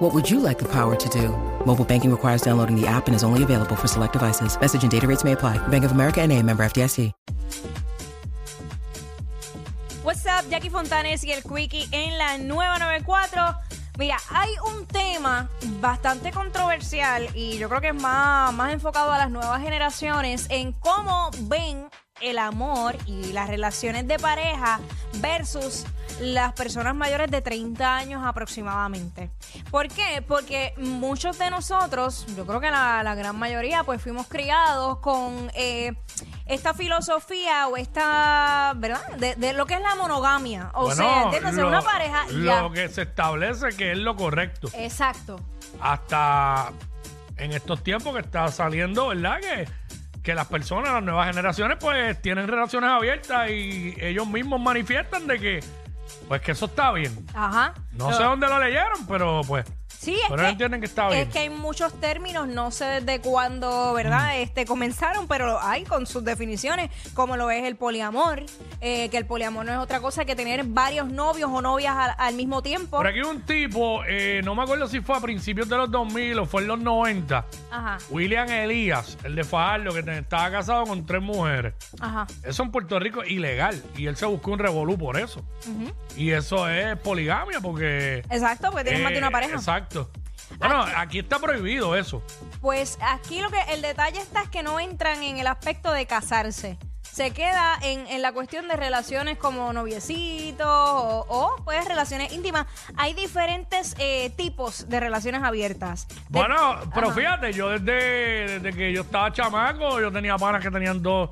What would you like the power to do? Mobile banking requires downloading the app and is only available for select devices. Message and data rates may apply. Bank of America and a member FDIC. What's up, Jackie Fontanes y el Quickie en la nueva 94. Mira, hay un tema bastante controversial y yo creo que es más, más enfocado a las nuevas generaciones en cómo ven el amor y las relaciones de pareja versus las personas mayores de 30 años aproximadamente. ¿Por qué? Porque muchos de nosotros, yo creo que la, la gran mayoría, pues fuimos criados con eh, esta filosofía o esta, ¿verdad? De, de lo que es la monogamia. O sea, ¿entiendes? Lo- una pareja Lo ya. que se establece que es lo correcto. Exacto. Hasta en estos tiempos que está saliendo, ¿verdad? Que, que las personas, las nuevas generaciones, pues tienen relaciones abiertas y ellos mismos manifiestan de que, pues que eso está bien. Ajá. No sé dónde lo leyeron, pero pues. Sí, es Pero que, ellos entienden que está bien. Es que hay muchos términos, no sé desde cuándo, ¿verdad? Mm. Este comenzaron, pero hay con sus definiciones, como lo es el poliamor, eh, que el poliamor no es otra cosa que tener varios novios o novias al, al mismo tiempo. Por aquí un tipo, eh, no me acuerdo si fue a principios de los 2000 o fue en los 90, Ajá, William Elías, el de Fajardo, que estaba casado con tres mujeres. ajá. Eso en Puerto Rico es ilegal y él se buscó un revolú por eso. Y eso es poligamia porque... Exacto, porque tienes más de una eh, pareja. Exacto. Bueno, aquí está prohibido eso. Pues aquí lo que el detalle está es que no entran en el aspecto de casarse. Se queda en, en la cuestión de relaciones como noviecitos o, o, pues relaciones íntimas. Hay diferentes eh, tipos de relaciones abiertas. De- Bueno, pero Ajá. fíjate, yo desde, desde que yo estaba chamaco, yo tenía panas que tenían dos,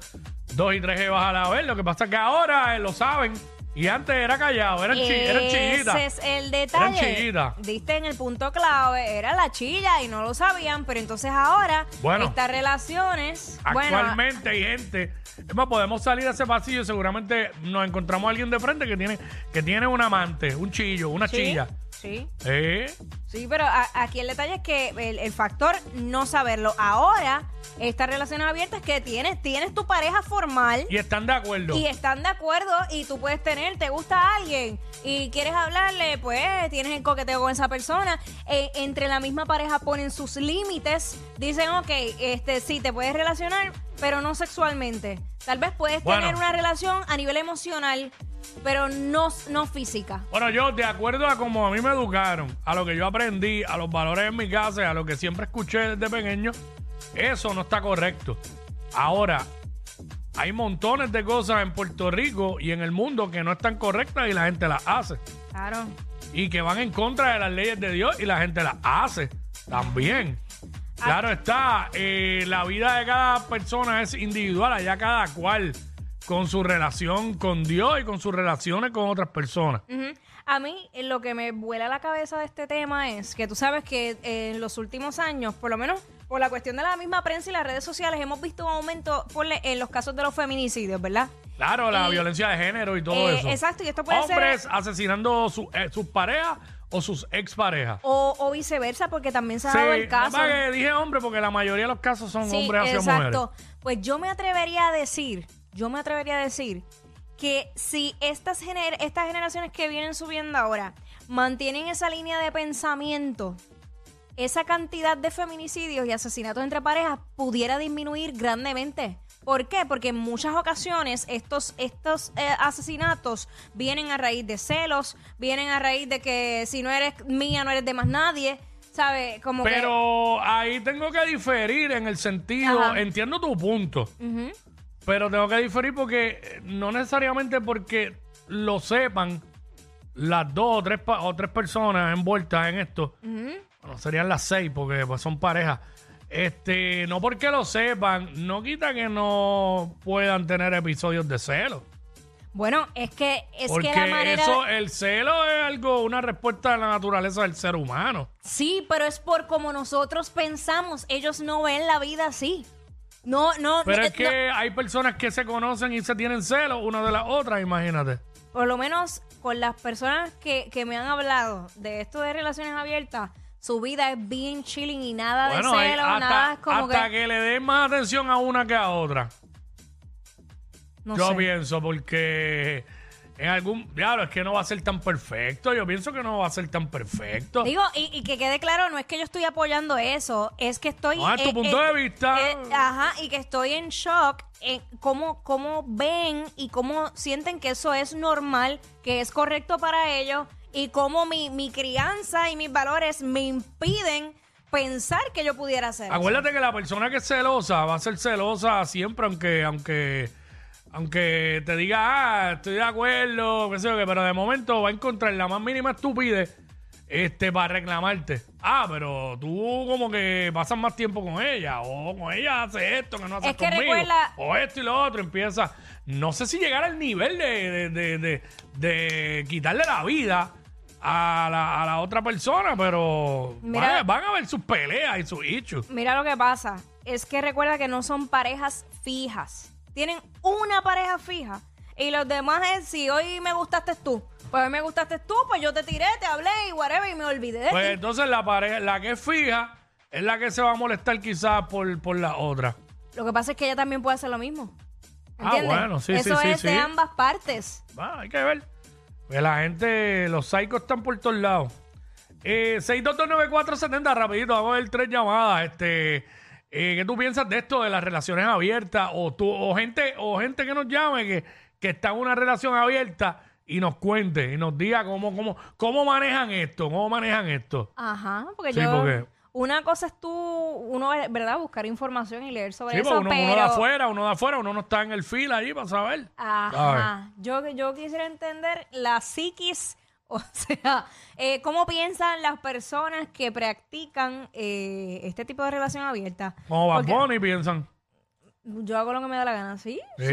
dos y tres jevas a la vez. Lo que pasa es que ahora eh, lo saben. Y antes era callado, eran, chi- eran chillitas. Ese es el detalle. Chillitas. Diste en el punto clave, era la chilla y no lo sabían, pero entonces ahora Bueno. estas relaciones, bueno, Actualmente hay gente. Es más, podemos salir a ese pasillo y seguramente nos encontramos a alguien de frente que tiene, que tiene un amante, un chillo, una sí, chilla. Sí, Eh, sí, pero a- aquí el detalle es que el, el factor no saberlo. Ahora, estas relaciones abiertas que tienes, tienes tu pareja formal. y están de acuerdo. Y están de acuerdo y tú puedes tener, te gusta alguien y quieres hablarle, pues tienes el coqueteo con esa persona. Eh, entre la misma pareja ponen sus límites, dicen, ok, este sí, te puedes relacionar, pero no sexualmente. Tal vez puedes Bueno. tener una relación a nivel emocional, pero no, no física. Bueno, yo, de acuerdo a cómo a mí me educaron, a lo que yo aprendí, a los valores en mi casa y a lo que siempre escuché desde pequeño, eso no está correcto. Ahora, hay montones de cosas en Puerto Rico y en el mundo que no están correctas y la gente las hace. Claro. Y que van en contra de las leyes de Dios y la gente las hace también. Claro está, eh, la vida de cada persona es individual, allá cada cual con su relación con Dios y con sus relaciones con otras personas. Ujú. A mí eh, lo que me vuela la cabeza de este tema es que tú sabes que eh, en los últimos años, por lo menos por la cuestión de la misma prensa y las redes sociales, hemos visto un aumento ponle, en los casos de los feminicidios, ¿verdad? Claro, la Y- violencia de género y todo Eh, eso. exacto, y esto puede ser- Hombres asesinando su- eh, sus parejas o sus exparejas. O, o viceversa, porque también se ha dado el caso. nada más que dije hombre porque la mayoría de los casos son hombres hacia exacto. mujeres. Pues yo me atrevería a decir, yo me atrevería a decir que si estas, gener- estas generaciones que vienen subiendo ahora mantienen esa línea de pensamiento, esa cantidad de feminicidios y asesinatos entre parejas pudiera disminuir grandemente. ¿Por qué? Porque en muchas ocasiones estos, estos eh, asesinatos vienen a raíz de celos, vienen a raíz de que si no eres mía no eres de más nadie, ¿sabes? Como que... Pero ahí tengo que diferir en el sentido, Ajá. entiendo tu punto. Pero tengo que diferir porque eh, no necesariamente porque lo sepan las dos o tres, pa- o tres personas envueltas en esto, bueno, serían las seis porque pues, son parejas. Este, no porque lo sepan, no quita que no puedan tener episodios de celo. Bueno, es que es Porque que la manera eso, el celo es algo, una respuesta de la naturaleza del ser humano. Sí, pero es por como nosotros pensamos. Ellos no ven la vida así. No, no, Pero no, es que hay personas que se conocen y se tienen celos una de las otras, imagínate. por lo menos con las personas que, que me han hablado de esto de relaciones abiertas, su vida es bien chilling y nada Bueno, de celos, hasta, nada es como hasta que, que... le den más atención a una que a otra. no Yo sé. pienso, porque en algún. Claro, es que no va a ser tan perfecto. Yo pienso que no va a ser tan perfecto. Digo, y, y que quede claro, no es que yo estoy apoyando eso, es que estoy... No, es tu punto de vista. ajá, y que estoy en shock en cómo, cómo ven y cómo sienten que eso es normal, que es correcto para ellos, y cómo mi, mi crianza y mis valores me impiden pensar que yo pudiera hacer eso. Acuérdate que la persona que es celosa va a ser celosa siempre, aunque, aunque, aunque te diga, ah, estoy de acuerdo, qué sé yo qué, pero de momento va a encontrar la más mínima estupidez este, para reclamarte. Ah, pero tú como que pasas más tiempo con ella, o con ella hace esto que no haces Es que conmigo, recuerda- o esto y lo otro, empieza. No sé si llegar al nivel de, de, de, de- de quitarle la vida. A la, a la otra persona, pero Mira- van, a- van a ver sus peleas y sus hechos. Mira lo que pasa, es que recuerda que no son parejas fijas. Tienen una pareja fija. Y los demás es, si hoy me gustaste tú, pues hoy me gustaste tú, pues yo te tiré, te hablé y whatever y me olvidé de Pues ti. entonces la pareja, la que es fija, es la que se va a molestar quizás por, por la otra. Lo que pasa es que ella también puede hacer lo mismo. Ah, bueno, sí, Eso sí, sí, es de ambas partes. Bueno, hay que ver. Pues la gente, los psicos están por todos lados. Eh, 6229470, rapidito, vamos a ver tres llamadas. Este, eh, ¿Qué tú piensas de esto de las relaciones abiertas? O, tú, o, gente, o gente que nos llame que, que está en una relación abierta y nos cuente y nos diga cómo, cómo, cómo manejan esto, cómo manejan esto. Ajá, porque Sí, yo... porque- Una cosa es tú, uno, ¿verdad? Buscar información y leer sobre Sí, eso, uno, pero... uno de afuera, uno de afuera, uno no está en el fila allí para saber. Ajá. Yo, yo quisiera entender la psiquis, o sea, eh, cómo piensan las personas que practican eh, este tipo de relación abierta. Como Bad Porque Bunny piensan. Yo hago lo que me da la gana, ¿sí? Sí.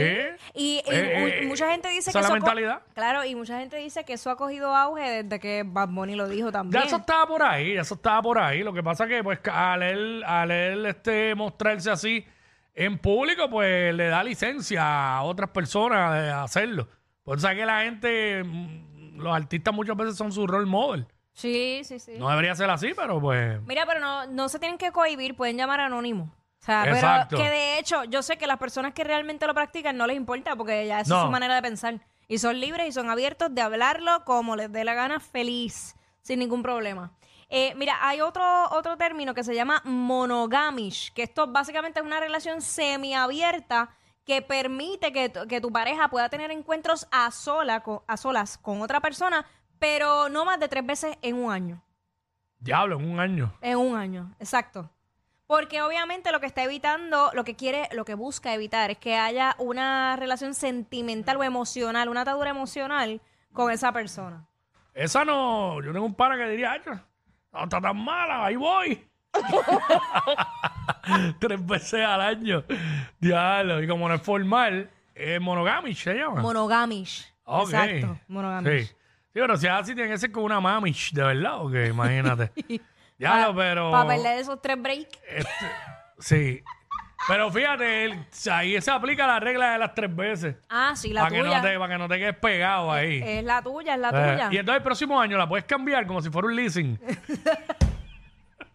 Y, y Eh, mu- eh, mucha gente dice esa que es la co- mentalidad. Claro, y mucha gente dice que eso ha cogido auge desde que Bad Bunny lo dijo también. Ya eso estaba por ahí, ya eso estaba por ahí. Lo que pasa que, pues, al él, al él este, mostrarse así en público, pues le da licencia a otras personas de hacerlo. Por eso es que la gente, mm, los artistas muchas veces son su role model. Sí, sí, sí. No debería ser así, pero pues. Mira, pero no, no se tienen que cohibir, pueden llamar anónimo. O sea, Exacto. pero que de hecho, yo sé que las personas que realmente lo practican no les importa porque ya No. es su manera de pensar. Y son libres y son abiertos de hablarlo como les dé la gana, feliz, sin ningún problema. Eh, mira, hay otro, otro término que se llama monogamish, que esto básicamente es una relación semiabierta que permite que, tu- que tu pareja pueda tener encuentros a, sola, con- a solas con otra persona, pero no más de tres veces en un año. Diablo, en un año. En un año, exacto. Porque obviamente lo que está evitando, lo que quiere, lo que busca evitar es que haya una relación sentimental o emocional, una atadura emocional con esa persona. Esa no. Yo tengo un pana que diría, "Ay, no está tan mala, ahí voy. Tres veces al año. Diablo. Y como no es formal, es monogamish, se llama. Monogamish. Ok. Exacto, monogamish. Sí. Sí, pero si es así, tiene que ser con una mamish, de verdad, o qué? imagínate. ya, pero. Para perder esos tres breaks. este, sí. Pero fíjate, el- ahí se aplica la regla de las tres veces. Ah, sí, la Para que, tuya. no te, para que no te quedes pegado ahí. Es la tuya, es la Eh, tuya. y entonces el próximo año la puedes cambiar como si fuera un leasing.